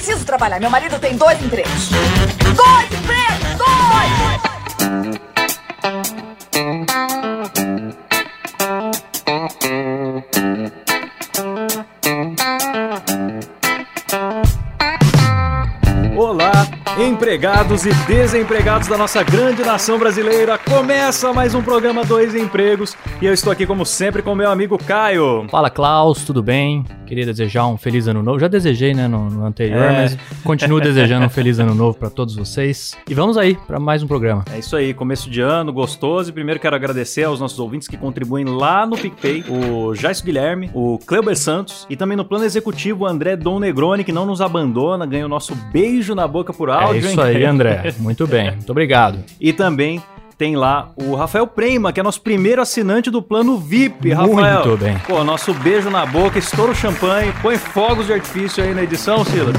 preciso trabalhar. Meu marido tem dois empregos. Dois empregos! Dois! Olá, empregados e desempregados da nossa grande nação brasileira. Começa mais um programa Dois Empregos e eu estou aqui como sempre com meu amigo Caio. Fala Klaus, tudo bem? Queria desejar um feliz ano novo. Já desejei, né, no, no anterior, É. mas continuo desejando um feliz ano novo pra todos vocês. E vamos aí pra mais um programa. É isso aí, começo de ano, gostoso. E primeiro quero agradecer aos nossos ouvintes que contribuem lá no PicPay, o Jais Guilherme, o Cleuber Santos e também no plano executivo o André Dom Negroni, que não nos abandona, ganha o nosso beijo na boca por É áudio. isso hein? aí, André. Muito bem. Muito obrigado. E também tem lá o Rafael Prema, que é nosso primeiro assinante do plano VIP, Rafael. Muito bem. Pô, nosso beijo na boca, estoura o champanhe, põe fogos de artifício aí na edição, Silas.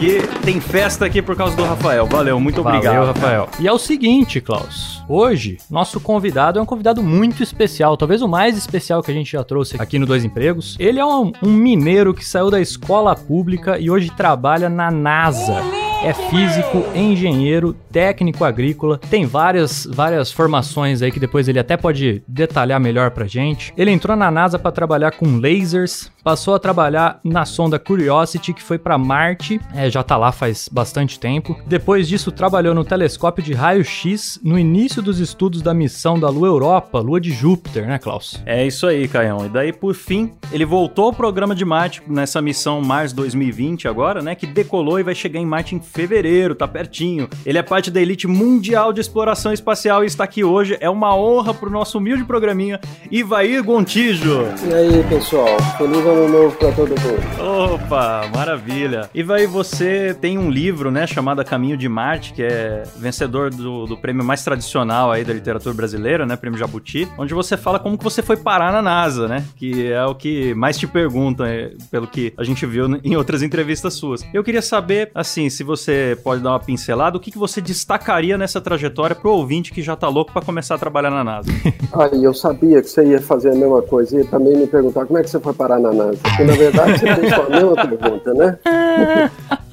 E tem festa aqui por causa do Rafael. Valeu, muito obrigado. Valeu, Rafael. E é o seguinte, Klaus. Hoje, nosso convidado é um convidado muito especial, talvez o mais especial que a gente já trouxe aqui no Dois Empregos. Ele é um, um mineiro que saiu da escola pública e hoje trabalha na NASA. É físico, engenheiro, técnico agrícola, tem várias, várias formações aí que depois ele até pode detalhar melhor pra gente. Ele entrou na NASA para trabalhar com lasers, passou a trabalhar na sonda Curiosity que foi para Marte, é, já tá lá faz bastante tempo. Depois disso trabalhou no telescópio de raio-x no início dos estudos da missão da Lua Europa, Lua de Júpiter, né, Klaus? É isso aí, Caião. E daí, por fim, ele voltou ao programa de Marte nessa missão Mars 2020 agora, né? Que decolou e vai chegar em Marte em fevereiro, tá pertinho. Ele é parte da elite mundial de exploração espacial e está aqui hoje. É uma honra pro nosso humilde programinha, Ivair Gontijo. E aí, pessoal? Feliz ano novo pra todo mundo. Opa, maravilha. Ivair, você tem um livro, né, chamado Caminho de Marte, que é vencedor do, do prêmio mais tradicional aí da literatura brasileira, né, prêmio Jabuti, onde você fala como que você foi parar na NASA, né, que é o que mais te perguntam, é, pelo que a gente viu em outras entrevistas suas. Eu queria saber, assim, se você pode dar uma pincelada, o que, que você destacaria nessa trajetória pro ouvinte que já tá louco pra começar a trabalhar na NASA? Aí, eu sabia que você ia fazer a mesma coisa e também me perguntar como é que você foi parar na NASA. Porque, na verdade, você fez a mesma pergunta, né?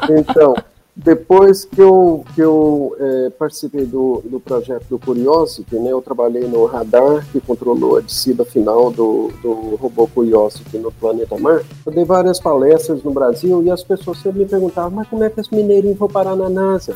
Então, depois que eu, que eu eh, participei do, do projeto do Curiosity, né, eu trabalhei no radar que controlou a descida final do, do robô Curiosity no planeta Marte. Eu dei várias palestras no Brasil e as pessoas sempre me perguntavam, mas como é que esse mineirinho foi parar na NASA?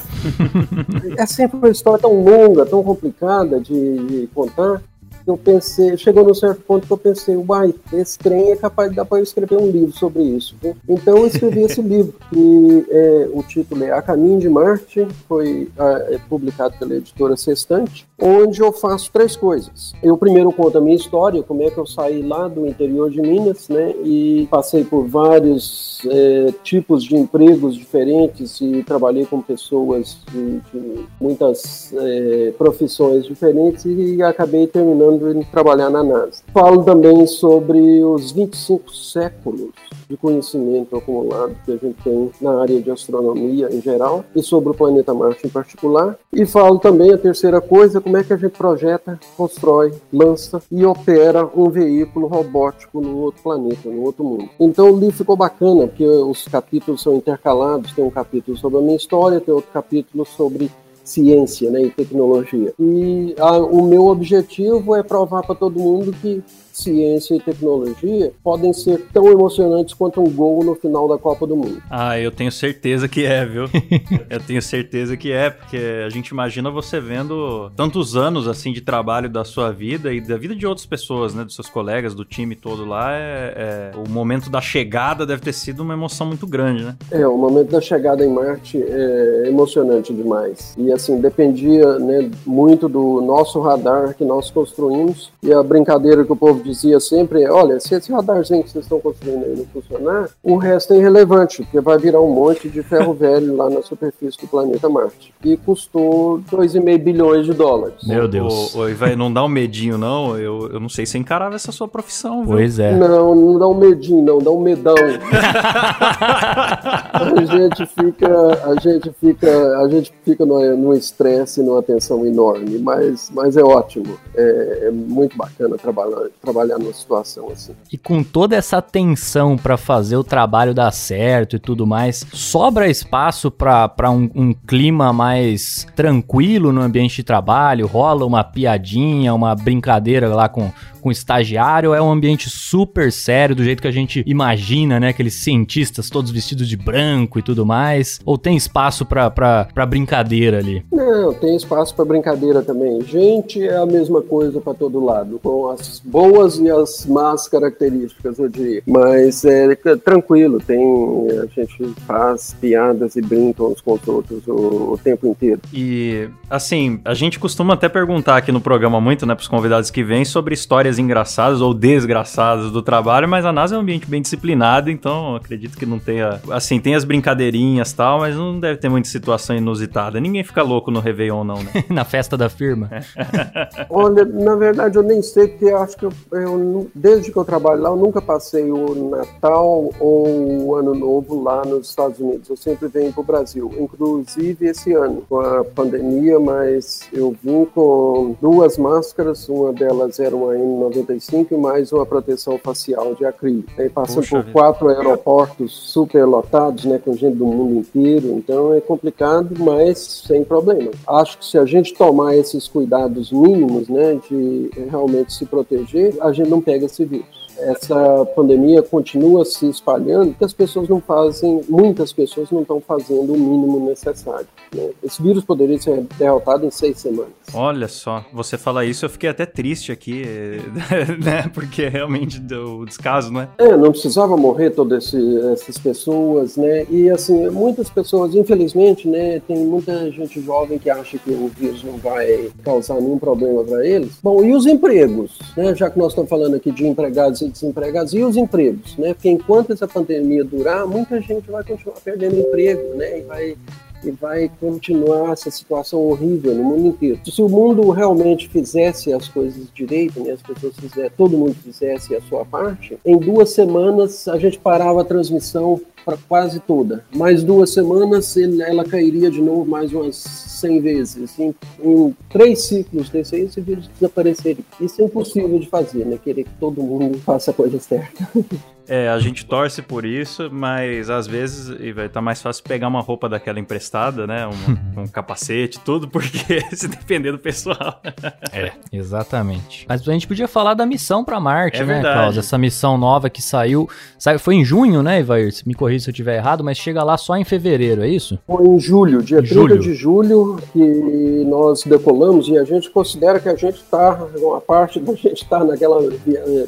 é sempre uma história tão longa, tão complicada de, de contar. Eu pensei, chegou num certo ponto que eu pensei, uai, esse trem é capaz de dar para eu escrever um livro sobre isso. viu? Então eu escrevi esse livro, que é, o título é A Caminho de Marte, foi ah, é, publicado pela editora Sextante, onde eu faço três coisas. Eu primeiro conto a minha história, como é que eu saí lá do interior de Minas, né, e passei por vários é, tipos de empregos diferentes e trabalhei com pessoas de, de muitas é, profissões diferentes e acabei terminando em trabalhar na NASA. Falo também sobre os 25 séculos de conhecimento acumulado que a gente tem na área de astronomia em geral e sobre o planeta Marte em particular. E falo também a terceira coisa, como é que a gente projeta, constrói, lança e opera um veículo robótico no outro planeta, no outro mundo. Então o livro ficou bacana, porque os capítulos são intercalados, tem um capítulo sobre a minha história, tem outro capítulo sobre ciência né, e tecnologia. E a, o meu objetivo é provar para todo mundo que ciência e tecnologia podem ser tão emocionantes quanto um gol no final da Copa do Mundo. Ah, eu tenho certeza que é, viu? eu tenho certeza que é, porque a gente imagina você vendo tantos anos assim de trabalho da sua vida e da vida de outras pessoas, né? Dos seus colegas, do time todo lá. É, é- o momento da chegada deve ter sido uma emoção muito grande, né? É, o momento da chegada em Marte é emocionante demais. E assim, dependia né, muito do nosso radar que nós construímos. E a brincadeira que o povo dizia sempre é, olha, se esse radarzinho que vocês estão construindo aí não funcionar, o resto é irrelevante, porque vai virar um monte de ferro velho lá na superfície do planeta Marte. E custou 2,5 bilhões de dólares. Meu Deus. Ô, ô, Ivan, não dá um medinho, não? Eu, eu não sei se encarava essa sua profissão, viu? Pois é. Não, não dá um medinho, não, dá um medão. a gente fica, a gente fica, a gente fica no, no estresse, numa tensão enorme, mas, mas é ótimo. É, é muito bacana trabalhar, trabalhar trabalhar numa situação assim. E com toda essa tensão para fazer o trabalho dar certo e tudo mais, sobra espaço para um, um clima mais tranquilo no ambiente de trabalho? Rola uma piadinha, uma brincadeira lá com, com estagiário? É um ambiente super sério, do jeito que a gente imagina, né? Aqueles cientistas todos vestidos de branco e tudo mais? Ou tem espaço para brincadeira ali? Não, tem espaço para brincadeira também. Gente é a mesma coisa para todo lado, com as boas e as más características, eu diria. Mas é tranquilo, tem a gente faz piadas e brinca uns com os outros o, o tempo inteiro. E assim, a gente costuma até perguntar aqui no programa muito, né, para os convidados que vêm sobre histórias engraçadas ou desgraçadas do trabalho, mas a NASA é um ambiente bem disciplinado, então acredito que não tenha, assim, tem as brincadeirinhas tal, mas não deve ter muita situação inusitada. Ninguém fica louco no Réveillon, não, né? Na festa da firma. Olha, na verdade eu nem sei, porque acho que eu, eu, desde que eu trabalho lá, eu nunca passei o Natal ou o Ano Novo lá nos Estados Unidos. Eu sempre venho para o Brasil, inclusive esse ano, com a pandemia, mas eu vim com duas máscaras, uma delas era uma N95 e mais uma proteção facial de acrílico. Aí passando Puxa por vida. quatro aeroportos super lotados, né, com gente do mundo inteiro, então é complicado, mas sem problema. Acho que se a gente tomar esses cuidados mínimos, né, de realmente se proteger, a gente não pega esse vírus essa pandemia continua se espalhando porque as pessoas não fazem, muitas pessoas não estão fazendo o mínimo necessário. Né? Esse vírus poderia ser derrotado em seis semanas. Olha só, você fala isso, eu fiquei até triste aqui, né? Porque realmente o descaso, né? É, não precisava morrer todas essas pessoas, né? E assim, muitas pessoas, infelizmente, né? Tem muita gente jovem que acha que o vírus não vai causar nenhum problema para eles. Bom, e os empregos, né? Já que nós estamos falando aqui de empregados e desempregados, e os empregos, né? Porque enquanto essa pandemia durar, muita gente vai continuar perdendo emprego, né? E vai e vai continuar essa situação horrível no mundo inteiro. Se o mundo realmente fizesse as coisas direito, né, as pessoas fizessem, todo mundo fizesse a sua parte, em duas semanas a gente parava a transmissão para quase toda. Mais duas semanas ela cairia de novo mais umas 100 vezes. Em, em três ciclos desse aí, esse vírus desapareceria. Isso é impossível de fazer, né? Querer que todo mundo faça a coisa certa. É, a gente torce por isso, mas às vezes vai tá mais fácil pegar uma roupa daquela emprestada, né? Um, um capacete, tudo, porque se depender do pessoal. é, exatamente. Mas a gente podia falar da missão para Marte, é né, Klaus? Essa missão nova que saiu, saiu. Foi em junho, né, Ivair? Me corrija se eu estiver errado, mas chega lá só em fevereiro, é isso? Foi em julho, dia 30 julho. de julho, que nós decolamos e a gente considera que a gente está, uma parte da gente está naquela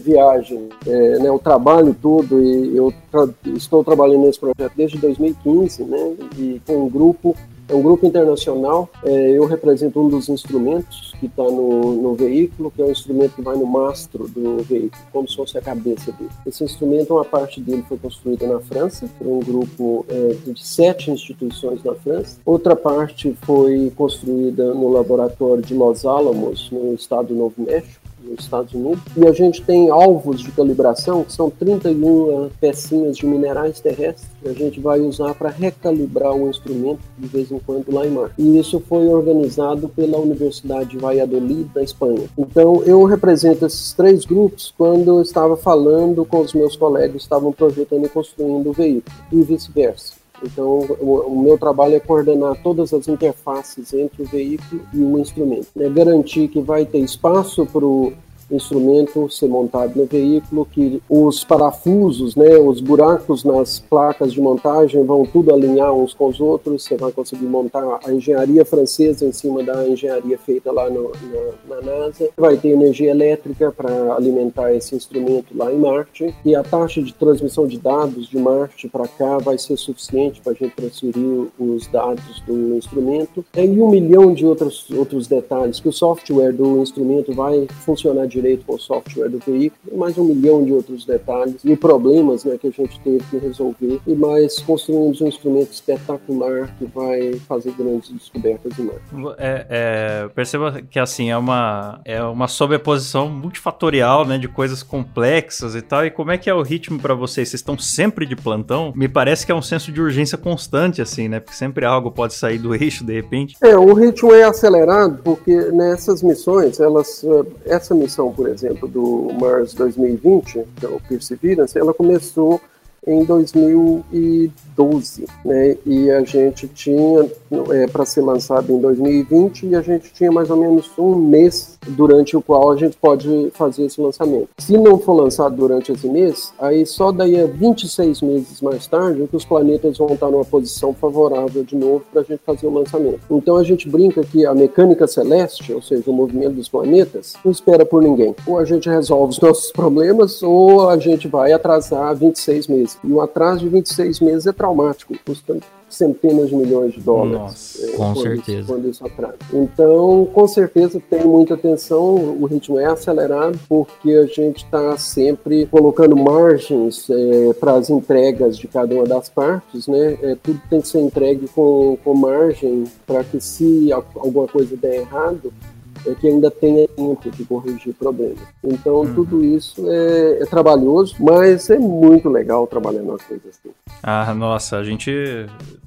viagem, é, né? O trabalho todo tudo e eu tra estou trabalhando nesse projeto desde 2015, né? E com um grupo, é um grupo internacional. É, eu represento um dos instrumentos que está no, no, veículo, que é um instrumento que vai no mastro do veículo, como se fosse a cabeça dele. Esse instrumento, uma parte dele foi construída na França por um grupo é, de sete instituições na França. Outra parte foi construída no laboratório de Los Alamos, no estado do Novo México nos Estados Unidos. E a gente tem alvos de calibração, que são 31 pecinhas de minerais terrestres, que a gente vai usar para recalibrar o instrumento de vez em quando lá em Marte. E isso foi organizado pela Universidade de Valladolid, da Espanha. Então, eu represento esses três grupos quando eu estava falando com os meus colegas que estavam projetando e construindo o veículo, e vice-versa. Então, o, o, meu trabalho é coordenar todas as interfaces entre o veículo e o instrumento. Né? Garantir que vai ter espaço para o instrumento ser montado no veículo, que os parafusos, né, os buracos nas placas de montagem vão tudo alinhar uns com os outros, você vai conseguir montar a engenharia francesa em cima da engenharia feita lá no, na, na NASA, vai ter energia elétrica para alimentar esse instrumento lá em Marte, e a taxa de transmissão de dados de Marte para cá vai ser suficiente para a gente transferir os dados do instrumento, e um milhão de outros, outros detalhes, que o software do instrumento vai funcionar de direito com o software do veículo, mais um milhão de outros detalhes e problemas né, que a gente teve que resolver, e mais construímos um instrumento espetacular que vai fazer grandes descobertas em Marte. É, é, perceba que assim é uma, é uma sobreposição multifatorial né, de coisas complexas e tal, e como é que é o ritmo para vocês? Vocês estão sempre de plantão? Me parece que é um senso de urgência constante, assim, né? Porque sempre algo pode sair do eixo de repente. É, o ritmo é acelerado porque nessas missões, elas, essa missão por exemplo, do Mars 2020, que é o Perseverance, ela começou em 2012, né? E a gente tinha é, para ser lançado em 2020 e a gente tinha mais ou menos um mês durante o qual a gente pode fazer esse lançamento. Se não for lançado durante esse mês, aí só daí a 26 meses mais tarde que os planetas vão estar numa posição favorável de novo para a gente fazer o lançamento. Então a gente brinca que a mecânica celeste, ou seja, o movimento dos planetas, não espera por ninguém. Ou a gente resolve os nossos problemas ou a gente vai atrasar 26 meses. E um atraso de 26 meses é traumático, custa centenas de milhões de dólares. Nossa, é, com certeza. Isso, quando isso atrasa. Então, com certeza, tem muita atenção, o ritmo é acelerado, porque a gente está sempre colocando margens é, para as entregas de cada uma das partes, né? É, tudo tem que ser entregue com, com margem para que se alguma coisa der errado, é que ainda tenha tempo de corrigir problemas. Então, uhum. tudo isso é, é, trabalhoso, mas é muito legal trabalhar nas coisas assim. Ah, nossa, a gente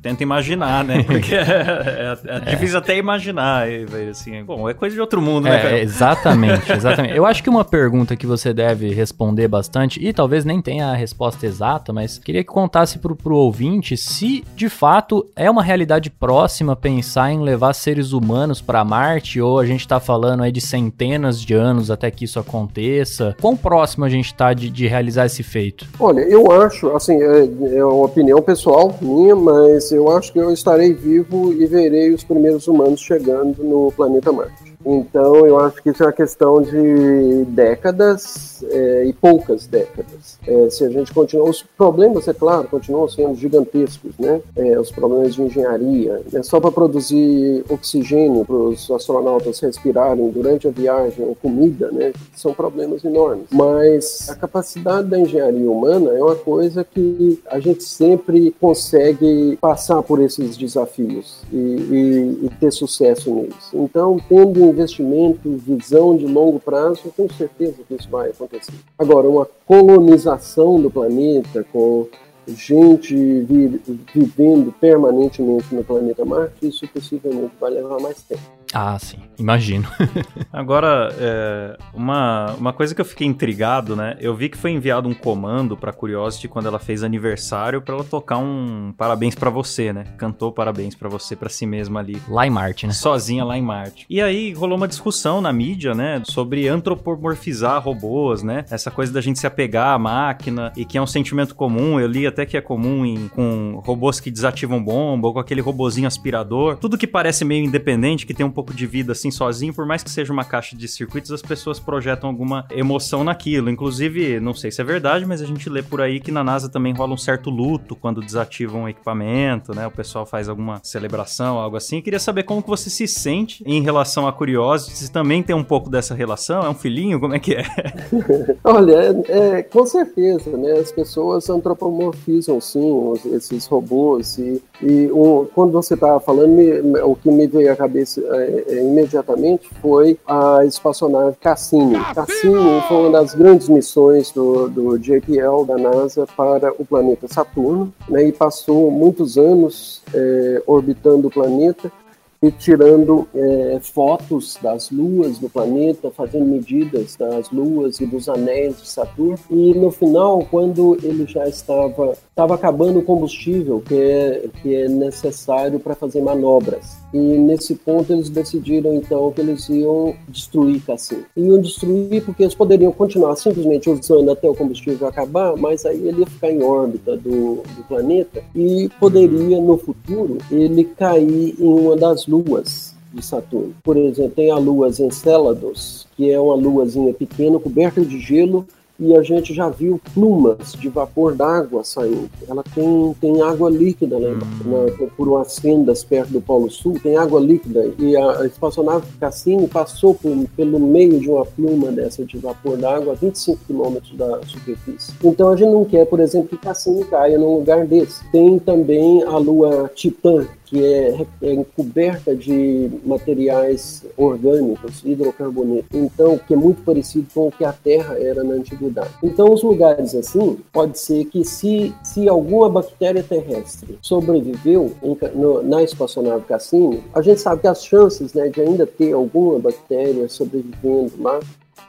tenta imaginar, né? Porque é, é, é difícil até imaginar, assim. Bom, é coisa de outro mundo, né, cara? Exatamente, exatamente. Eu acho que uma pergunta que você deve responder bastante, e talvez nem tenha a resposta exata, mas queria que contasse pro, pro ouvinte se, de fato, é uma realidade próxima pensar em levar seres humanos para Marte, ou a gente tá falando aí de centenas de anos até que isso aconteça. Quão próximo a gente está de, de, realizar esse feito? Olha, eu acho, assim, é, é uma opinião pessoal minha, mas eu acho que eu estarei vivo e verei os primeiros humanos chegando no planeta Marte. Então, eu acho que isso é uma questão de décadas é, e poucas décadas. É, se a gente continuar, os problemas, é claro, continuam sendo gigantescos, né? É, os problemas de engenharia, é só para produzir oxigênio para os astronautas respirarem durante a viagem, ou comida, né? São problemas enormes. Mas a capacidade da engenharia humana é uma coisa que a gente sempre consegue passar por esses desafios e, e, e ter sucesso neles. Então, tendo investimento, visão de longo prazo, eu tenho certeza que isso vai acontecer. Agora, uma colonização do planeta com gente vi vivendo permanentemente no planeta Marte, isso possivelmente vai levar mais tempo. Ah, sim, imagino. Agora, é, uma, uma coisa que eu fiquei intrigado, né? Eu vi que foi enviado um comando pra Curiosity quando ela fez aniversário para ela tocar um parabéns para você, né? Cantou parabéns para você, para si mesma ali. Lá em Marte, né? Sozinha lá em Marte. E aí rolou uma discussão na mídia, né? Sobre antropomorfizar robôs, né? Essa coisa da gente se apegar à máquina e que é um sentimento comum. Eu li até que é comum em, com robôs que desativam bomba ou com aquele robozinho aspirador. Tudo que parece meio independente, que tem um pouco pouco de vida assim sozinho, por mais que seja uma caixa de circuitos, as pessoas projetam alguma emoção naquilo. Inclusive, não sei se é verdade, mas a gente lê por aí que na NASA também rola um certo luto quando desativam um equipamento, né? O pessoal faz alguma celebração, algo assim. Eu queria saber como que você se sente em relação a Curiosity, se também tem um pouco dessa relação, é um filhinho, como é que é? Olha, é, é, com certeza, né? As pessoas antropomorfizam sim esses robôs e, e o, quando você estava falando, me, o que me veio à cabeça é, imediatamente foi a espaçonave Cassini. Cassini foi uma das grandes missões do, do JPL, da NASA, para o planeta Saturno, né, e passou muitos anos é, orbitando o planeta e tirando é, fotos das luas do planeta, fazendo medidas das luas e dos anéis de Saturno. E no final, quando ele já estava estava acabando o combustível que é, que é necessário para fazer manobras. E nesse ponto eles decidiram então que eles iam destruir Cassini. Iam destruir porque eles poderiam continuar simplesmente usando até o combustível acabar, mas aí ele ia ficar em órbita do, do planeta e poderia no futuro ele cair em uma das luas de Saturno. Por exemplo, tem a lua Encelados, que é uma luazinha pequena coberta de gelo e a gente já viu plumas de vapor d'água saindo. Ela tem, tem água líquida né? Na, por umas fendas perto do Polo Sul, tem água líquida. E a, a espaçonave Cassini passou por, pelo meio de uma pluma dessa de vapor d'água a 25 quilômetros da superfície. Então a gente não quer, por exemplo, que Cassini caia num lugar desse. Tem também a lua Titã, que é, é coberta de materiais orgânicos, hidrocarbonetos, então que é muito parecido com o que a Terra era na antiguidade. Então, os lugares assim, pode ser que se, se alguma bactéria terrestre sobreviveu em, no, na espaçonave Cassini, a gente sabe que as chances né, de ainda ter alguma bactéria sobrevivendo lá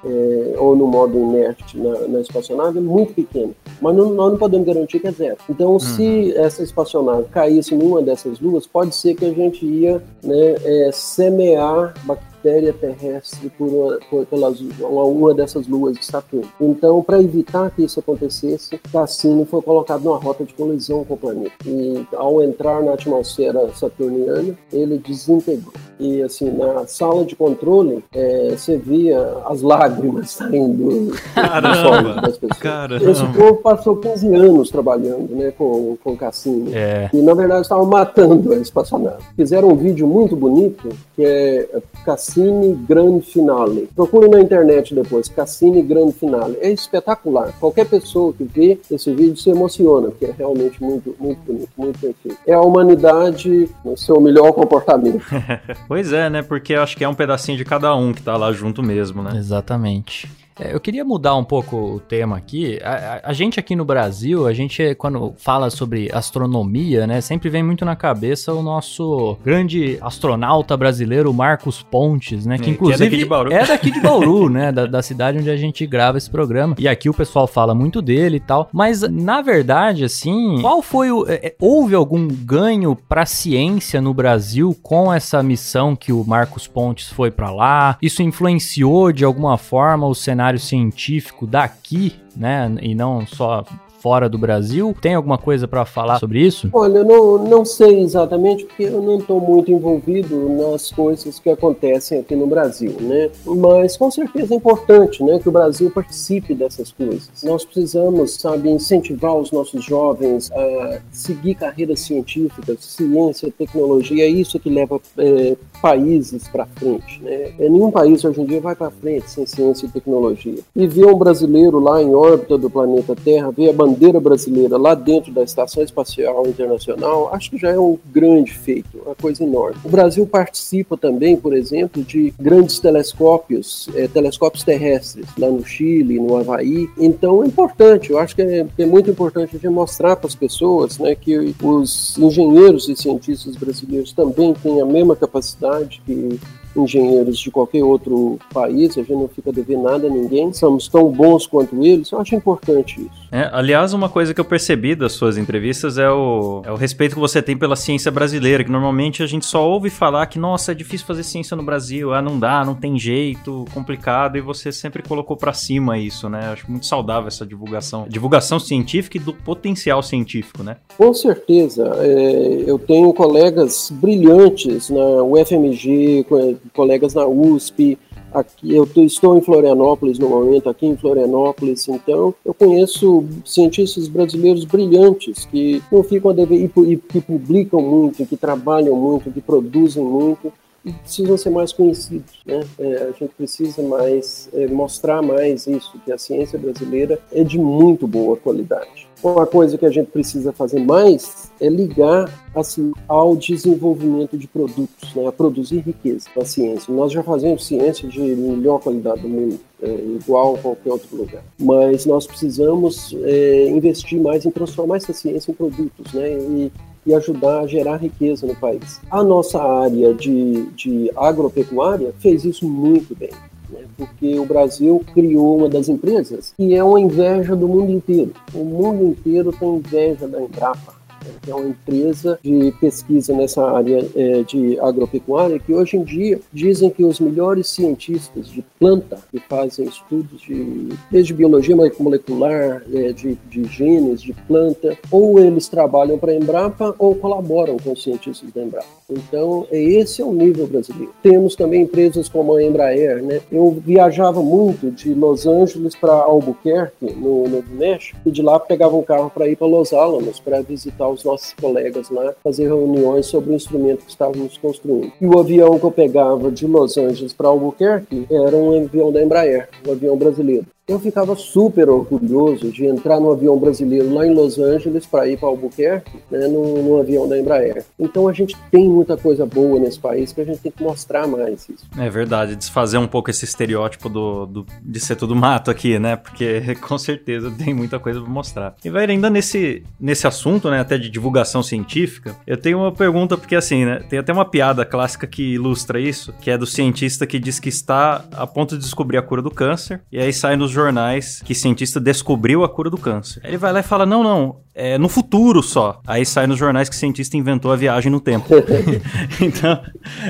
é, ou no modo inerte na, na espaçonave é muito pequeno. Mas não, nós não podemos garantir que é zero. Então, hum. se essa espaçonave caísse em uma dessas luas, pode ser que a gente ia né, é, semear bactérias matéria terrestre por uma, por, pelas, uma, uma dessas luas de Saturno. Então, para evitar que isso acontecesse, Cassini foi colocado numa rota de colisão com o planeta. E ao entrar na atmosfera saturniana, ele desintegrou. E assim, na sala de controle, é, você via as lágrimas saindo Caramba, das pessoas. Caramba. Esse povo passou 15 anos trabalhando né, com, com Cassini. É. E na verdade estavam matando a espaçonave. Fizeram um vídeo muito bonito que é Cassini Cassini Grand Finale. Procure na internet depois, Cassini Grand Finale. É espetacular. Qualquer pessoa que vê esse vídeo se emociona, porque é realmente muito, muito bonito, muito bem feito. É a humanidade no seu melhor comportamento. pois é, né? Porque eu acho que é um pedacinho de cada um que tá lá junto mesmo, né? Exatamente. É, eu queria mudar um pouco o tema aqui. A, a, a, gente aqui no Brasil, a gente, quando fala sobre astronomia, né, sempre vem muito na cabeça o nosso grande astronauta brasileiro, Marcos Pontes, né, que inclusive é daqui de Bauru, é daqui de Bauru né, da, da, cidade onde a gente grava esse programa. E aqui o pessoal fala muito dele e tal. Mas, na verdade, assim, qual foi o... É, é houve algum ganho pra ciência no Brasil com essa missão que o Marcos Pontes foi para lá? Isso influenciou, de alguma forma, o cenário cenário científico daqui, né, e não só fora do Brasil. Tem alguma coisa para falar sobre isso? Olha, eu não, não sei exatamente, porque eu não estou muito envolvido nas coisas que acontecem aqui no Brasil, né? Mas com certeza é importante, né, que o Brasil participe dessas coisas. Nós precisamos, sabe, incentivar os nossos jovens a seguir carreiras científicas, ciência, tecnologia. É isso que leva é, países para frente, né? É, nenhum país hoje em dia vai para frente sem ciência e tecnologia. E ver um brasileiro lá em órbita do planeta Terra, ver a bandeira bandeira brasileira lá dentro da Estação Espacial Internacional, acho que já é um grande feito, uma coisa enorme. O Brasil participa também, por exemplo, de grandes telescópios, é, telescópios terrestres, lá no Chile, no Havaí. Então é importante, eu acho que é, é muito importante a gente mostrar para as pessoas né, que os engenheiros e cientistas brasileiros também têm a mesma capacidade que engenheiros de qualquer outro país, a gente não fica devendo nada a ninguém, somos tão bons quanto eles, eu acho importante isso. É, aliás, uma coisa que eu percebi das suas entrevistas é o, é o respeito que você tem pela ciência brasileira, que normalmente a gente só ouve falar que, nossa, é difícil fazer ciência no Brasil, ah, não dá, não tem jeito, complicado, e você sempre colocou para cima isso, né? Acho muito saudável essa divulgação, divulgação científica e do potencial científico, né? Com certeza, é, eu tenho colegas brilhantes na UFMG, colegas na USP, Aqui, eu estou em Florianópolis no momento, aqui em Florianópolis, então eu conheço cientistas brasileiros brilhantes que não ficam a dever e que publicam muito, que trabalham muito, que produzem muito e precisam ser mais conhecidos. Né? É, a gente precisa mais é, mostrar mais isso, que a ciência brasileira é de muito boa qualidade. Uma coisa que a gente precisa fazer mais é ligar assim, ao desenvolvimento de produtos, né, a produzir riqueza na ciência. Nós já fazemos ciência de melhor qualidade do mundo, é, igual a qualquer outro lugar. Mas nós precisamos é, investir mais em transformar essa ciência em produtos, né, e, e ajudar a gerar riqueza no país. A nossa área de, de agropecuária fez isso muito bem né? porque o Brasil criou uma das empresas que é uma inveja do mundo inteiro. O mundo inteiro tem inveja da Embrapa que é uma empresa de pesquisa nessa área é, de agropecuária, que hoje em dia dizem que os melhores cientistas de planta, que fazem estudos de, desde biologia molecular, é, de, de genes, de planta, ou eles trabalham para a Embrapa ou colaboram com os cientistas da Embrapa. Então, esse é o nível brasileiro. Temos também empresas como a Embraer, né? Eu viajava muito de Los Angeles para Albuquerque, no Novo México, e de lá pegava um carro para ir para Los Alamos para visitar os nossos colegas lá, fazer reuniões sobre o instrumento que estávamos construindo. E o avião que eu pegava de Los Angeles para Albuquerque era um avião da Embraer, um avião brasileiro. Eu ficava super orgulhoso de entrar no avião brasileiro lá em Los Angeles para ir para Albuquerque, né, no, no, avião da Embraer. Então a gente tem muita coisa boa nesse país que a gente tem que mostrar mais isso. É verdade, desfazer um pouco esse estereótipo do, do de ser tudo mato aqui, né? Porque com certeza tem muita coisa para mostrar. E vai ainda nesse, nesse assunto, né, até de divulgação científica, eu tenho uma pergunta porque assim, né, tem até uma piada clássica que ilustra isso, que é do cientista que diz que está a ponto de descobrir a cura do câncer, e aí sai nos jornais que cientista descobriu a cura do câncer. Ele vai lá e fala: não, não, é no futuro só. Aí sai nos jornais que cientista inventou a viagem no tempo. então,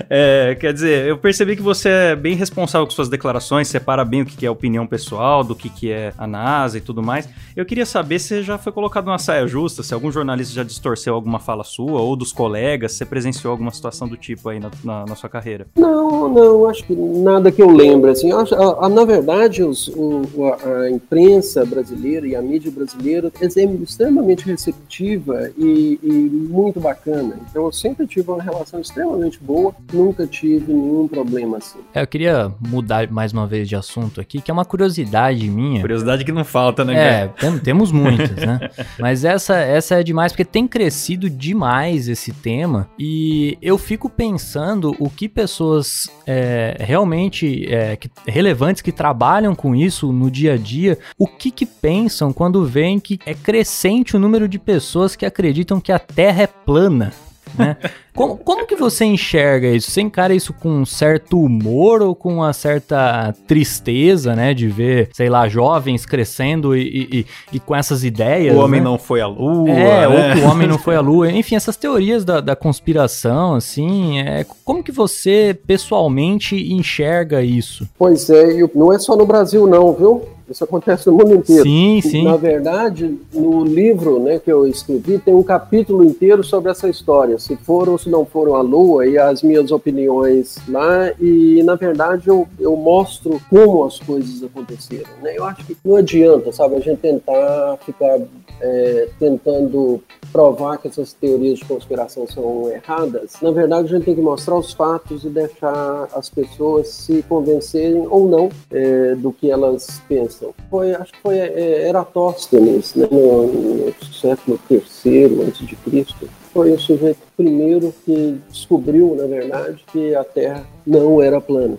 é, quer dizer, eu percebi que você é bem responsável com suas declarações, separa bem o que é opinião pessoal do que é a NASA e tudo mais. Eu queria saber se já foi colocado numa saia justa, se algum jornalista já distorceu alguma fala sua ou dos colegas, se você presenciou alguma situação do tipo aí na, na, na sua carreira. Não, não, acho que nada que eu lembre. Assim, acho, a, a, na verdade, os, o, a, a imprensa brasileira e a mídia brasileira é extremamente extremamente receptiva e, e, muito bacana. Então eu sempre tive uma relação extremamente boa, nunca tive nenhum problema assim. É, eu queria mudar mais uma vez de assunto aqui, que é uma curiosidade minha. Curiosidade que não falta, né? É, tem, temos muitas, né? Mas essa, essa é demais porque tem crescido demais esse tema e eu fico pensando o que pessoas é, realmente é, que, relevantes que trabalham com isso no dia a dia, o que que pensam quando veem que é crescente o número de pessoas que acreditam que a Terra é plana. Né? Como, como que você enxerga isso? Você encara isso com um certo humor ou com uma certa tristeza, né? De ver, sei lá, jovens crescendo e, e, e com essas ideias. O homem né? não foi à lua. É, né? ou que o homem não foi à lua. Enfim, essas teorias da, da conspiração, assim, é, como que você pessoalmente enxerga isso? Pois é, não é só no Brasil, não, viu? Isso acontece no mundo inteiro. Sim, sim. Na verdade, no livro né, que eu escrevi, tem um capítulo inteiro sobre essa história. Se foram ou se não foram à Lua, e as minhas opiniões lá. E, na verdade, eu, eu mostro como as coisas aconteceram. Né? Eu acho que não adianta, sabe, a gente tentar ficar é, tentando provar que essas teorias de conspiração são erradas, na verdade a gente tem que mostrar os fatos e deixar as pessoas se convencerem ou não é, do que elas pensam. Foi, acho que foi é, Eratóstenes, né, no, no século III antes de Cristo, foi o sujeito primeiro que descobriu, na verdade, que a Terra não era plana.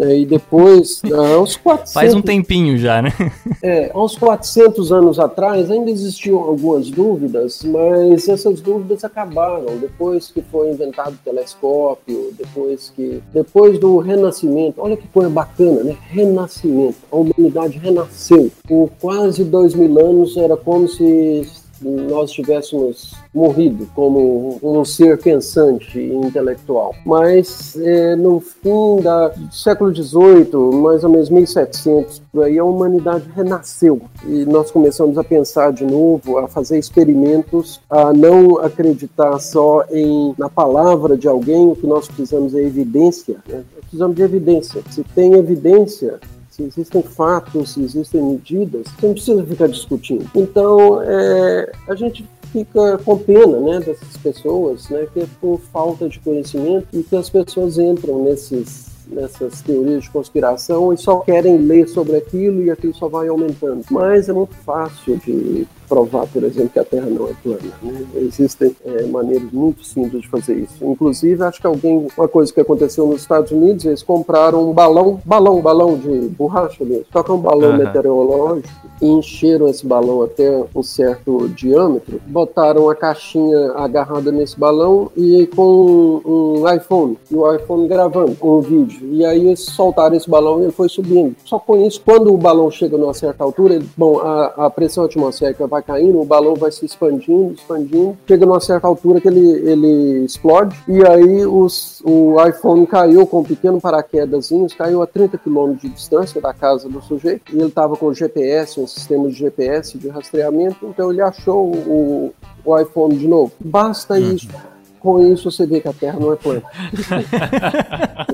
É, e depois, há uns 400... Faz um tempinho já, né? É, há uns 400 anos atrás ainda existiam algumas dúvidas, mas essas dúvidas acabaram depois que foi inventado o telescópio, depois que depois do renascimento. Olha que coisa bacana, né? Renascimento. A humanidade renasceu. Por quase dois mil anos era como se nós tivéssemos morrido como um ser pensante e intelectual. Mas é, no fim da, do século XVIII, mais ou menos 1700, por aí, a humanidade renasceu e nós começamos a pensar de novo, a fazer experimentos, a não acreditar só em na palavra de alguém, o que nós precisamos é evidência. Né? Precisamos de evidência. Se tem evidência, se existem fatos, se existem medidas, você não precisa ficar discutindo. Então, é, a gente fica com pena né, dessas pessoas, né, que é por falta de conhecimento e que as pessoas entram nesses nessas teorias de conspiração e só querem ler sobre aquilo e aquilo só vai aumentando. Mas é muito fácil de provar, por exemplo, que a Terra não é plana. Né? Existem é, maneiras muito simples de fazer isso. Inclusive, acho que alguém, uma coisa que aconteceu nos Estados Unidos, eles compraram um balão, balão, balão de borracha mesmo, só que um balão uhum. meteorológico, e encheram esse balão até um certo diâmetro, botaram a caixinha agarrada nesse balão e com um iPhone, e o iPhone gravando um vídeo. E aí eles soltaram esse balão e ele foi subindo. Só com isso, quando o balão chega numa certa altura, ele, bom, a, a pressão atmosférica vai vai caindo, o balão vai se expandindo, expandindo, chega numa certa altura que ele, ele explode, e aí os, o iPhone caiu com um pequeno paraquedas, caiu a 30 km de distância da casa do sujeito, e ele estava com GPS, um sistema de GPS de rastreamento, então ele achou o, o iPhone de novo. Basta uhum. isso com isso você vê que a Terra não é plana.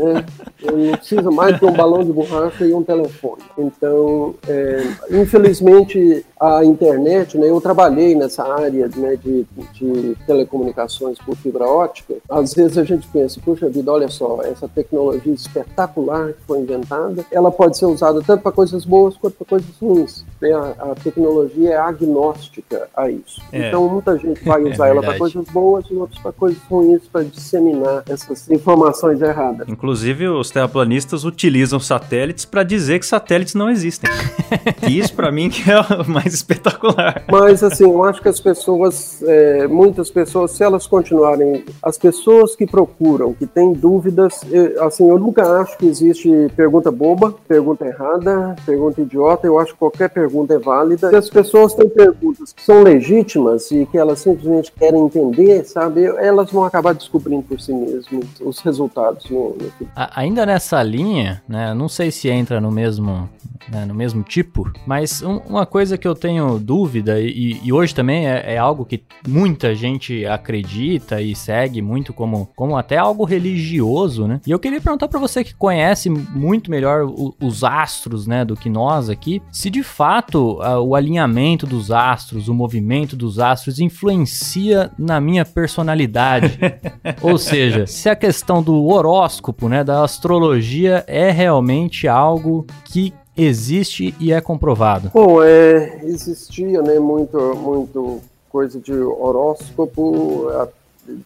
é. não precisa mais que um balão de borracha e um telefone. Então, é, infelizmente, a internet, né, eu trabalhei nessa área né, de, de, telecomunicações por fibra ótica. Às vezes a gente pensa, puxa vida, olha só, essa tecnologia espetacular que foi inventada, ela pode ser usada tanto para coisas boas quanto para coisas ruins. Né? A, a, tecnologia é agnóstica a isso. É. Então, muita gente vai é usar é ela para coisas boas e outras para coisas ruins, para disseminar essas informações erradas. Inclusive, os terraplanistas utilizam satélites para dizer que satélites não existem. isso, para mim, é o mais mais espetacular. Mas assim, eu acho que as pessoas, é, muitas pessoas, se elas continuarem, as pessoas que procuram, que têm dúvidas, eu, assim, eu nunca acho que existe pergunta boba, pergunta errada, pergunta idiota. Eu acho que qualquer pergunta é válida. Se as pessoas têm perguntas que são legítimas e que elas simplesmente querem entender, sabe, elas vão acabar descobrindo por si mesmas os resultados. No, no... Ainda nessa linha, né? Não sei se entra no mesmo, né, no mesmo tipo, mas um, uma coisa que eu tenho dúvida, e, e hoje também é, é, algo que muita gente acredita e segue muito como, como até algo religioso, né? E eu queria perguntar para você que conhece muito melhor o, os astros, né, do que nós aqui, se de fato a, o alinhamento dos astros, o movimento dos astros influencia na minha personalidade. Ou seja, se a questão do horóscopo, né, da astrologia é realmente algo que existe e é comprovado? Bom, é, existia né, muito, muito coisa de horóscopo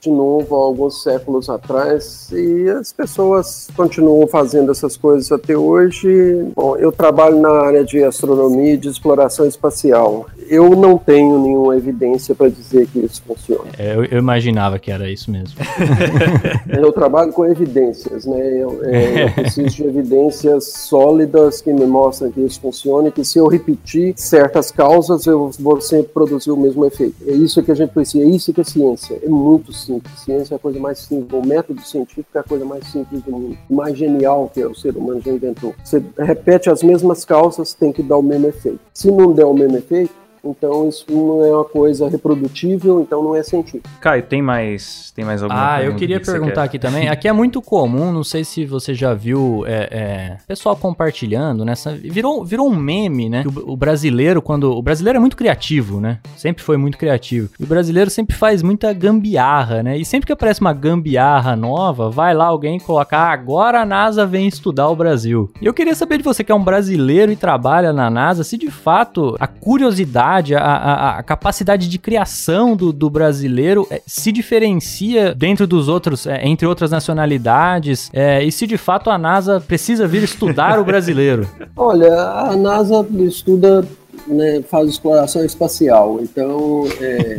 de novo há alguns séculos atrás e as pessoas continuam fazendo essas coisas até hoje. Bom, eu trabalho na área de astronomia e de exploração espacial. Eu não tenho nenhuma evidência para dizer que isso funciona. É, eu, eu, imaginava que era isso mesmo. eu trabalho com evidências, né? Eu, é, eu preciso de evidências sólidas que me mostram que isso funciona e que se eu repetir certas causas, eu vou sempre produzir o mesmo efeito. É isso que a gente precisa, é isso que é ciência. É muito simples. Ciência é a coisa mais simples. O método científico é a coisa mais simples do mundo. Mais genial que o ser humano já inventou. Você repete as mesmas causas, tem que dar o mesmo efeito. Se não der o mesmo efeito, então isso não é uma coisa reprodutível, então não é científico. Caio, tem mais, tem mais alguma Ah, eu queria que perguntar aqui também. Aqui é muito comum, não sei se você já viu é, é, pessoal compartilhando nessa. Virou, virou um meme, né? O, o, brasileiro, quando. O brasileiro é muito criativo, né? Sempre foi muito criativo. E o brasileiro sempre faz muita gambiarra, né? E sempre que aparece uma gambiarra nova, vai lá alguém colocar. Ah, agora a NASA vem estudar o Brasil. E eu queria saber de você que é um brasileiro e trabalha na NASA, se de fato a curiosidade criatividade, a, a, a capacidade de criação do, do brasileiro é, se diferencia dentro dos outros, é, entre outras nacionalidades, é, e se de fato a NASA precisa vir estudar o brasileiro? Olha, a NASA estuda né, faz exploração espacial. Então, é,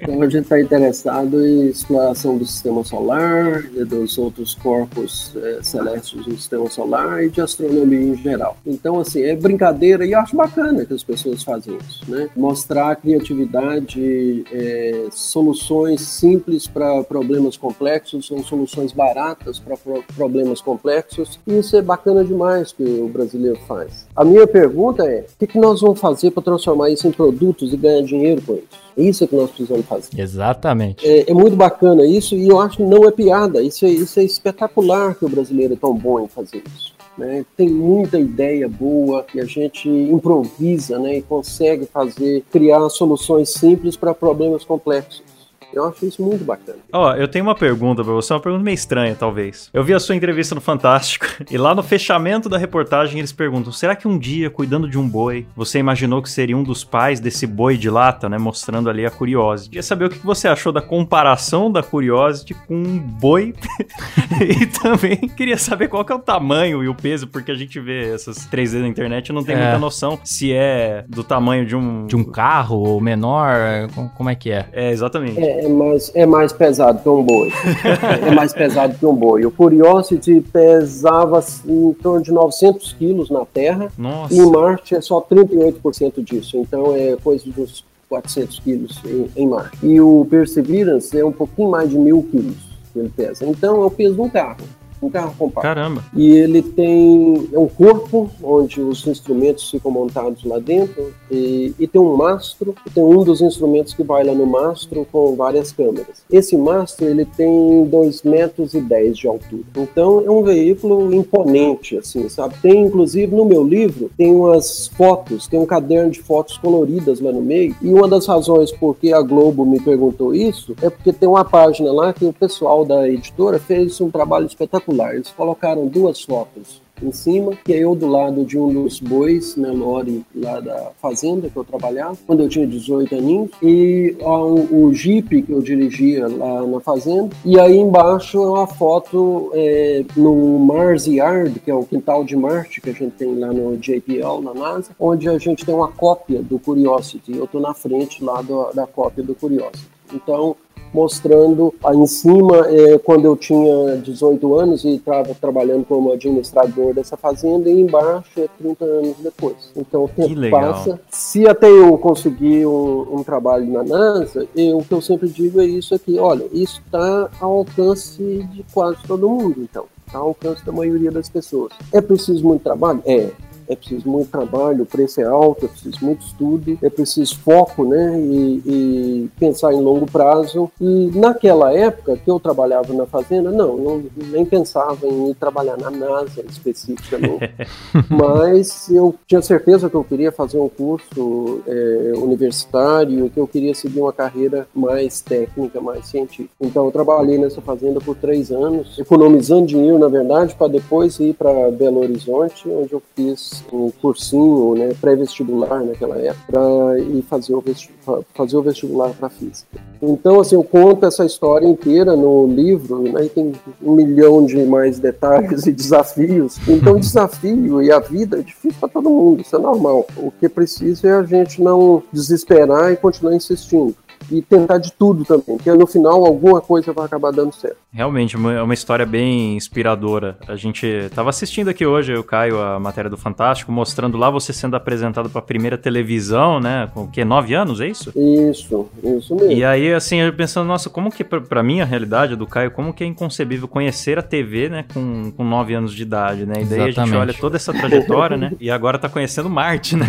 então a gente está interessado em exploração do sistema solar, dos outros corpos é, celestes do sistema solar e de astronomia em geral. Então, assim, é brincadeira e eu acho bacana que as pessoas fazem isso, né? Mostrar criatividade, é, soluções simples para problemas complexos, são soluções baratas para pro problemas complexos. E isso é bacana demais que o brasileiro faz. A minha pergunta é: o que, que nós vamos fazer para transformar isso em produtos e ganhar dinheiro com isso? É isso que nós precisamos fazer. Exatamente. É, é, muito bacana isso e eu acho que não é piada. Isso é, isso é espetacular que o brasileiro é tão bom em fazer isso. Né? Tem muita ideia boa e a gente improvisa né? e consegue fazer, criar soluções simples para problemas complexos. Eu acho isso muito bacana. Ó, oh, eu tenho uma pergunta pra você, uma pergunta meio estranha, talvez. Eu vi a sua entrevista no Fantástico e lá no fechamento da reportagem eles perguntam: será que um dia, cuidando de um boi, você imaginou que seria um dos pais desse boi de lata, né? Mostrando ali a Curiosity. Queria saber o que você achou da comparação da Curiosity com um boi e também queria saber qual que é o tamanho e o peso, porque a gente vê essas 3D na internet e não tem é. muita noção se é do tamanho de um... De um carro ou menor, como é que é? É, exatamente. É, é mais, é mais pesado que um boi. é mais pesado que um boi. O Curiosity pesava em torno de 900 quilos na Terra. Nossa. E em Marte é só 38% disso. Então é coisa dos 400 quilos em, em Marte. E o Perseverance é um pouquinho mais de mil quilos que ele pesa. Então é o peso de um carro. Um carro compacto. Caramba. E ele tem é um corpo onde os instrumentos ficam montados lá dentro e, e tem um mastro, e tem um dos instrumentos que vai lá no mastro com várias câmeras. Esse mastro ele tem 2 metros e 10 de altura. Então é um veículo imponente, assim, sabe? Tem inclusive no meu livro tem umas fotos, tem um caderno de fotos coloridas lá no meio. E uma das razões por que a Globo me perguntou isso é porque tem uma página lá que o pessoal da editora fez um trabalho espetacular. Eles colocaram duas fotos em cima, que é eu do lado de um dos bois, né, Lore, lá da fazenda que eu trabalhava, quando eu tinha 18 aninhos, e o, o Jeep que eu dirigia lá na fazenda, e aí embaixo é uma foto é, no Mars Yard, que é o quintal de Marte que a gente tem lá no JPL, na NASA, onde a gente tem uma cópia do Curiosity, eu estou na frente lá do, da cópia do Curiosity. Então, mostrando aí em cima é, quando eu tinha 18 anos e estava trabalhando como administrador dessa fazenda e embaixo é 30 anos depois. Então o tempo passa. Se até eu conseguir um, um trabalho na NASA, eu, o que eu sempre digo é isso aqui, olha, isso está ao alcance de quase todo mundo, então. Está ao alcance da maioria das pessoas. É preciso muito trabalho? É é preciso muito trabalho, o preço é alto, é preciso muito estudo, é preciso foco, né? E, e, pensar em longo prazo. E naquela época que eu trabalhava na fazenda, não, não nem pensava em ir trabalhar na NASA especificamente. Mas eu tinha certeza que eu queria fazer um curso é, universitário, que eu queria seguir uma carreira mais técnica, mais científica. Então eu trabalhei nessa fazenda por três anos, economizando dinheiro, na verdade, para depois ir para Belo Horizonte, onde eu fiz um cursinho né, pré-vestibular naquela época e fazer o, vestibular, fazer o vestibular para física. Então, assim, eu conto essa história inteira no livro, né, e tem um milhão de mais detalhes e desafios. Então, o desafio e a vida é difícil para todo mundo, isso é normal. O que é preciso é a gente não desesperar e continuar insistindo e tentar de tudo também, porque no final alguma coisa vai acabar dando certo. Realmente, é uma história bem inspiradora. A gente estava assistindo aqui hoje, o Caio, a matéria do Fantástico, mostrando lá você sendo apresentado para a primeira televisão, né? Com o quê? Nove anos, é isso? Isso, isso mesmo. E aí, assim, eu pensando, nossa, como que, para mim, a realidade do Caio, como que é inconcebível conhecer a TV, né, com, com nove anos de idade, né? E daí Exatamente. a gente olha toda essa trajetória, né? E agora tá conhecendo Marte, né?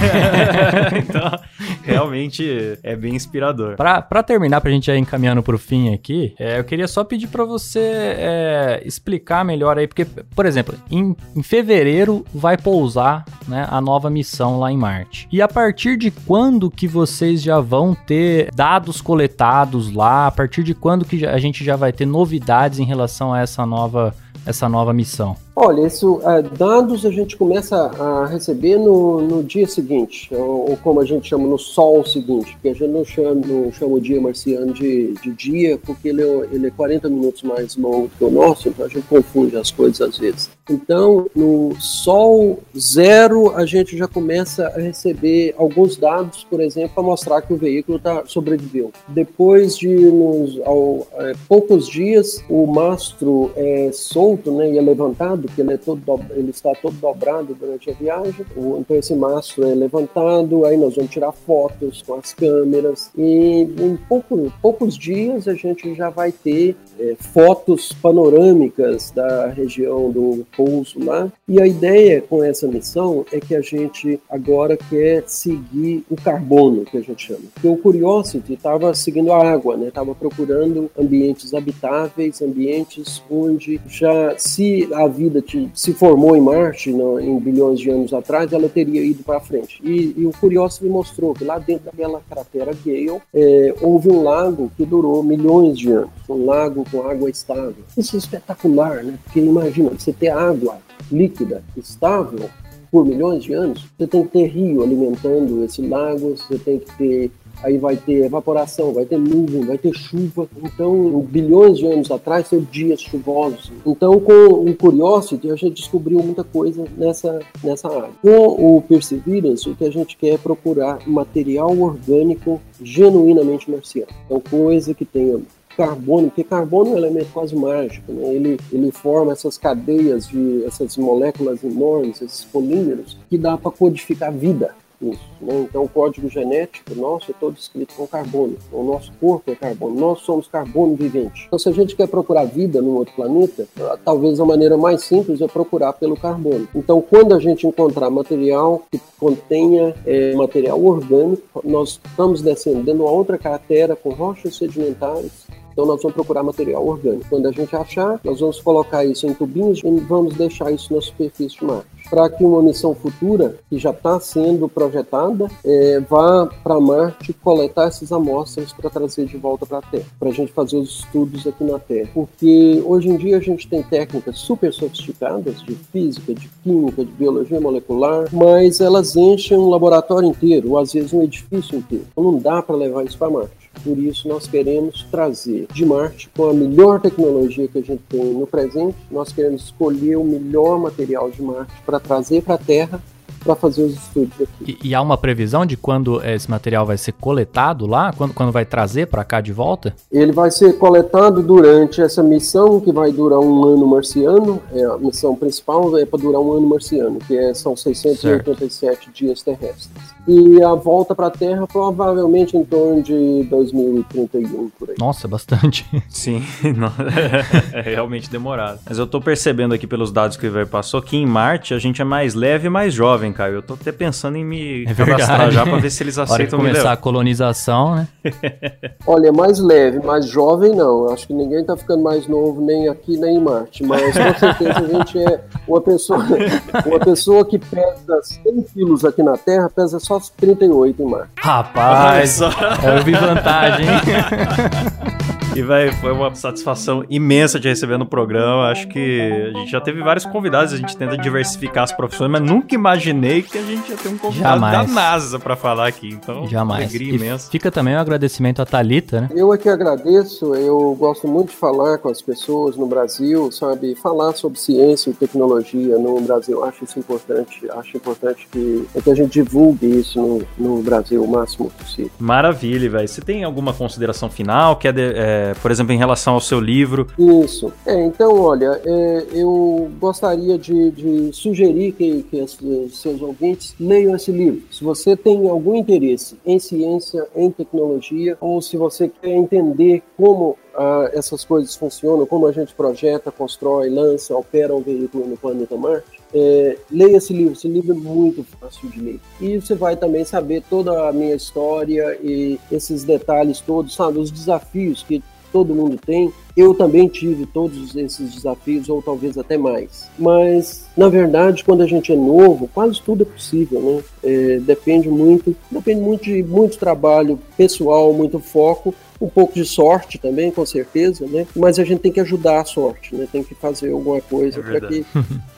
então, realmente é bem inspirador. Pra, pra terminar, pra gente ir encaminhando pro fim aqui, é, eu queria só pedir para você é, explicar melhor aí, porque, por exemplo, em, em fevereiro vai pousar né, a nova missão lá em Marte. E a partir de quando que vocês já vão ter dados coletados lá? A partir de quando que a gente já vai ter novidades em relação a essa nova, essa nova missão? Olha, isso, é, dados a gente começa a receber no, no dia seguinte, ou, ou, como a gente chama, no sol seguinte, porque a gente não chama, não chama o dia marciano de, de dia, porque ele é, ele é 40 minutos mais longo que o nosso, então a gente confunde as coisas às vezes. Então, no sol zero, a gente já começa a receber alguns dados, por exemplo, para mostrar que o veículo tá, sobreviveu. Depois de nos, ao, é, poucos dias, o mastro é solto né, e é levantado dobrado, que ele, é todo ele está todo dobrado durante a viagem. Então esse mastro é levantado, aí nós vamos tirar fotos com as câmeras e em pouco, poucos dias a gente já vai ter é, fotos panorâmicas da região do pouso lá. E a ideia com essa missão é que a gente agora quer seguir o carbono, que a gente chama. Porque o Curiosity estava seguindo a água, né? Estava procurando ambientes habitáveis, ambientes onde já se a vida se formou em Marte em bilhões de anos atrás, ela teria ido para frente. E, e, o Curiosity mostrou que lá dentro daquela cratera Gale é, houve um lago que durou milhões de anos, um lago com água estável. Isso é espetacular, né? Porque imagina, você ter água líquida estável por milhões de anos, você tem que ter rio alimentando esse lago, você tem que ter aí vai ter evaporação, vai ter nuvem, vai ter chuva. Então, bilhões de anos atrás, teve dias chuvosos. Então, com o Curiosity, a gente descobriu muita coisa nessa, nessa área. Com o Perseverance, o que a gente quer é procurar material orgânico genuinamente marciano. Então, coisa que tenha carbono, porque carbono é um elemento quase mágico, né? ele, ele forma essas cadeias de essas moléculas enormes, esses polímeros, que dá para codificar vida. isso. Né? Então, o código genético nosso é todo escrito com carbono. O nosso corpo é carbono. Nós somos carbono vivente. Então, se a gente quer procurar vida num outro planeta, talvez a maneira mais simples é procurar pelo carbono. Então, quando a gente encontrar material que contenha é, material orgânico, nós estamos descendendo a outra cratera com rochas sedimentares então nós vamos procurar material orgânico. Quando a gente achar, nós vamos colocar isso em tubinhos e vamos deixar isso na superfície de Marte. Para que uma missão futura, que já está sendo projetada, é, vá para Marte coletar essas amostras para trazer de volta para a Terra, para a gente fazer os estudos aqui na Terra. Porque hoje em dia a gente tem técnicas super sofisticadas de física, de química, de biologia molecular, mas elas enchem um laboratório inteiro, ou às vezes um edifício inteiro. Então não dá para levar isso para Marte. Por isso, nós queremos trazer de Marte, com a melhor tecnologia que a gente tem no presente, nós queremos escolher o melhor material de Marte para trazer para a Terra para fazer os estudos aqui. E, e, há uma previsão de quando esse material vai ser coletado lá? Quando, quando vai trazer para cá de volta? Ele vai ser coletado durante essa missão que vai durar um ano marciano. É, a missão principal é para durar um ano marciano, que é, são 687 certo. dias terrestres. E a volta para a Terra provavelmente em torno de 2031 por aí. Nossa, bastante. Sim, é realmente demorado. Mas eu estou percebendo aqui pelos dados que o Iver passou que em Marte a gente é mais leve e mais jovem também, Caio. Eu tô até pensando em me é cadastrar já pra ver se eles aceitam Hora começar a colonização, né? Olha, mais leve, mais jovem não. Acho que ninguém tá ficando mais novo nem aqui nem em Marte. Mas com certeza a gente é uma pessoa, uma pessoa que pesa 100 quilos aqui na Terra, pesa só 38 em Marte. Rapaz, eu vi vantagem, hein? E, velho, foi uma satisfação imensa de receber no programa. Acho que a gente já teve vários convidados, a gente tenta diversificar as profissões, mas nunca imaginei que a gente ia ter um convidado Jamais. da NASA para falar aqui. Então, Jamais. alegria imensa. Fica também um agradecimento à Thalita, né? Eu é que agradeço, eu gosto muito de falar com as pessoas no Brasil, sabe? Falar sobre ciência e tecnologia no Brasil. Acho isso importante, acho importante que, é que a gente divulgue isso no, no Brasil o máximo possível. Maravilha, velho. Você tem alguma consideração final? Quer de, é, por exemplo, em relação ao seu livro? Isso. É, então, olha, é, eu gostaria de, de sugerir que, que os, seus ouvintes leiam esse livro. Se você tem algum interesse em ciência, em tecnologia, ou se você quer entender como ah, essas coisas funcionam, como a gente projeta, constrói, lança, opera um veículo no planeta Marte, é, leia esse livro. Esse livro é muito fácil de ler. E você vai também saber toda a minha história e esses detalhes todos, sabe? Os desafios que todo mundo tem. Eu também tive todos esses desafios, ou talvez até mais. Mas, na verdade, quando a gente é novo, quase tudo é possível, né? É, depende muito, depende muito de muito trabalho pessoal, muito foco, um pouco de sorte também, com certeza, né? Mas a gente tem que ajudar a sorte, né? Tem que fazer alguma coisa é para que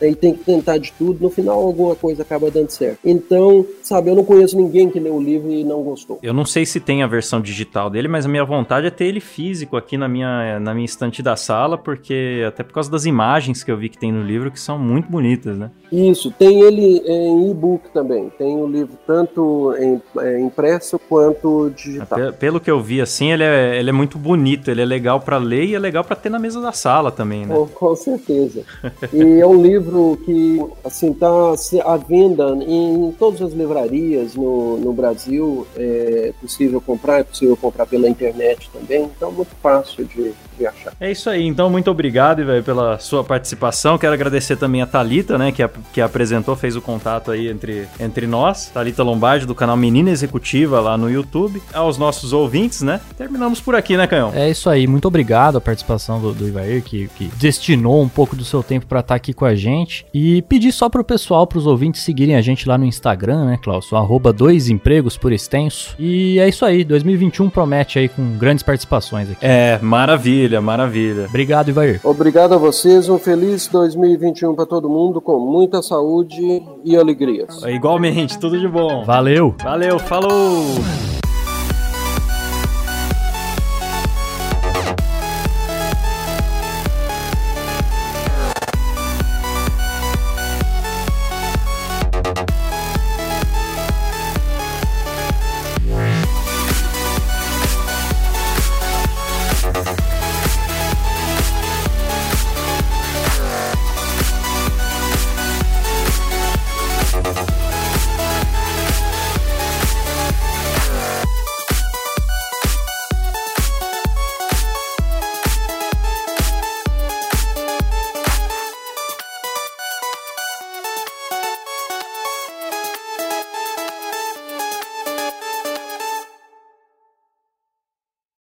aí tem que tentar de tudo. No final, alguma coisa acaba dando certo. Então, sabe, eu não conheço ninguém que leu o livro e não gostou. Eu não sei se tem a versão digital dele, mas a minha vontade é ter ele físico aqui na minha na minha estante da sala, porque até por causa das imagens que eu vi que tem no livro que são muito bonitas, né? Isso, tem ele em e-book também. Tem o livro tanto em, é, impresso quanto digital. Pelo que eu vi assim, ele é é, ele é muito bonito, ele é legal para ler e é legal para ter na mesa da sala também, né? Com, certeza. e é um livro que, assim, tá à venda em todas as livrarias no, no Brasil. É possível comprar, é possível comprar pela internet também. Então, muito fácil de, achar. É isso aí. Então, muito obrigado, velho, pela sua participação. Quero agradecer também a Talita, né, que, a, que apresentou, fez o contato aí entre, entre nós. Talita Lombardi, do canal Menina Executiva lá no YouTube. Aos nossos ouvintes, né? Terminamos por aqui, né, Canhão? É isso aí. Muito obrigado a participação do, do Ivair, que, que destinou um pouco do seu tempo para estar tá aqui com a gente. E pedir só pro pessoal, pros ouvintes seguirem a gente lá no Instagram, né, Klaus? arroba dois empregos por extenso. E é isso aí. 2021 promete aí com grandes participações aqui. É, maravilha, maravilha. Obrigado, Ivair. Obrigado a vocês. Um feliz 2021 para todo mundo, com muita saúde e alegrias. Igualmente, tudo de bom. Valeu. Valeu, falou!